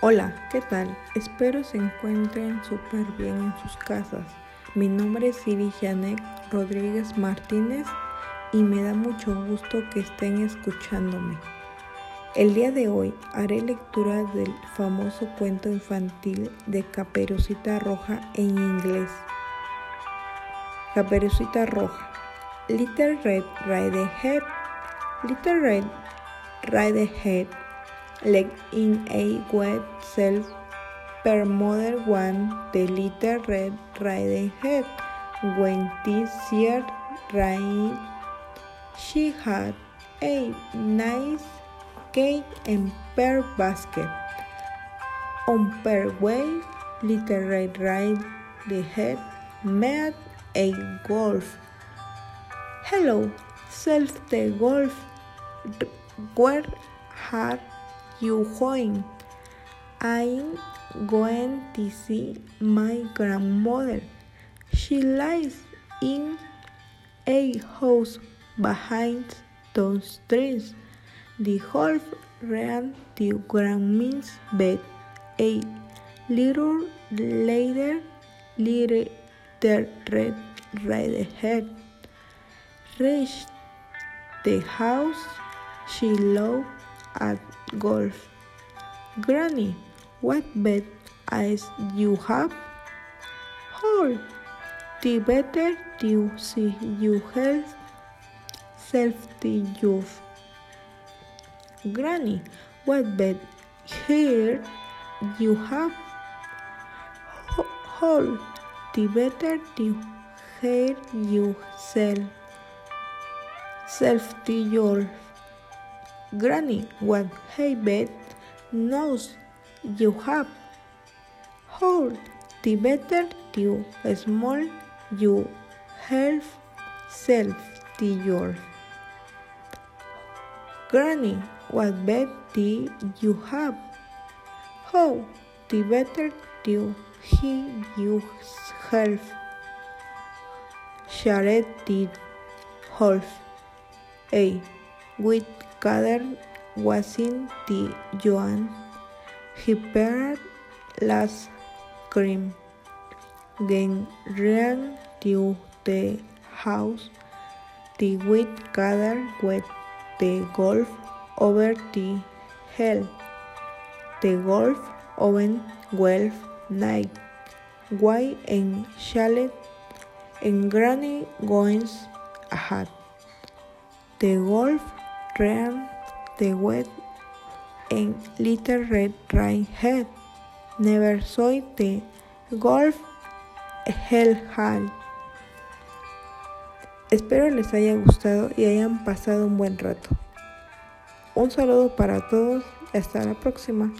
Hola, ¿qué tal? Espero se encuentren súper bien en sus casas. Mi nombre es Siri Janet Rodríguez Martínez y me da mucho gusto que estén escuchándome. El día de hoy haré lectura del famoso cuento infantil de Caperucita Roja en inglés. Caperucita Roja. Little Red Riding Head. Little Red Riding Head like in a web self per mother one the little red riding hood. When this year rain she had a nice cake and pear basket. On her way little red riding the head met a golf. Hello self the golf. Where had you going? I'm going to see my grandmother. She lives in a house behind those trees. The wolf ran to grandma's bed. A little later, little red red head reached the house. She looked at golf. Granny, what bad eyes you have? Hold, the better to see you health, safety youth. Granny, what bad hair you have? Hold, the better you sell, safety your Granny, what hay bed nose you have. Hold the better you small you help self the your. Granny, what bed do you have? How the better do he you help. Shared the half. A with eh, Kader wasn't the Joan. He paired last cream. Then ran to the house. The wheat gathered with the golf over the hill. The golf oven well night. Why and chalet and granny goings ahead. The golf ran the wet and little red right head. Never saw the golf hell hall. Espero les haya gustado y hayan pasado un buen rato. Un saludo para todos hasta la próxima.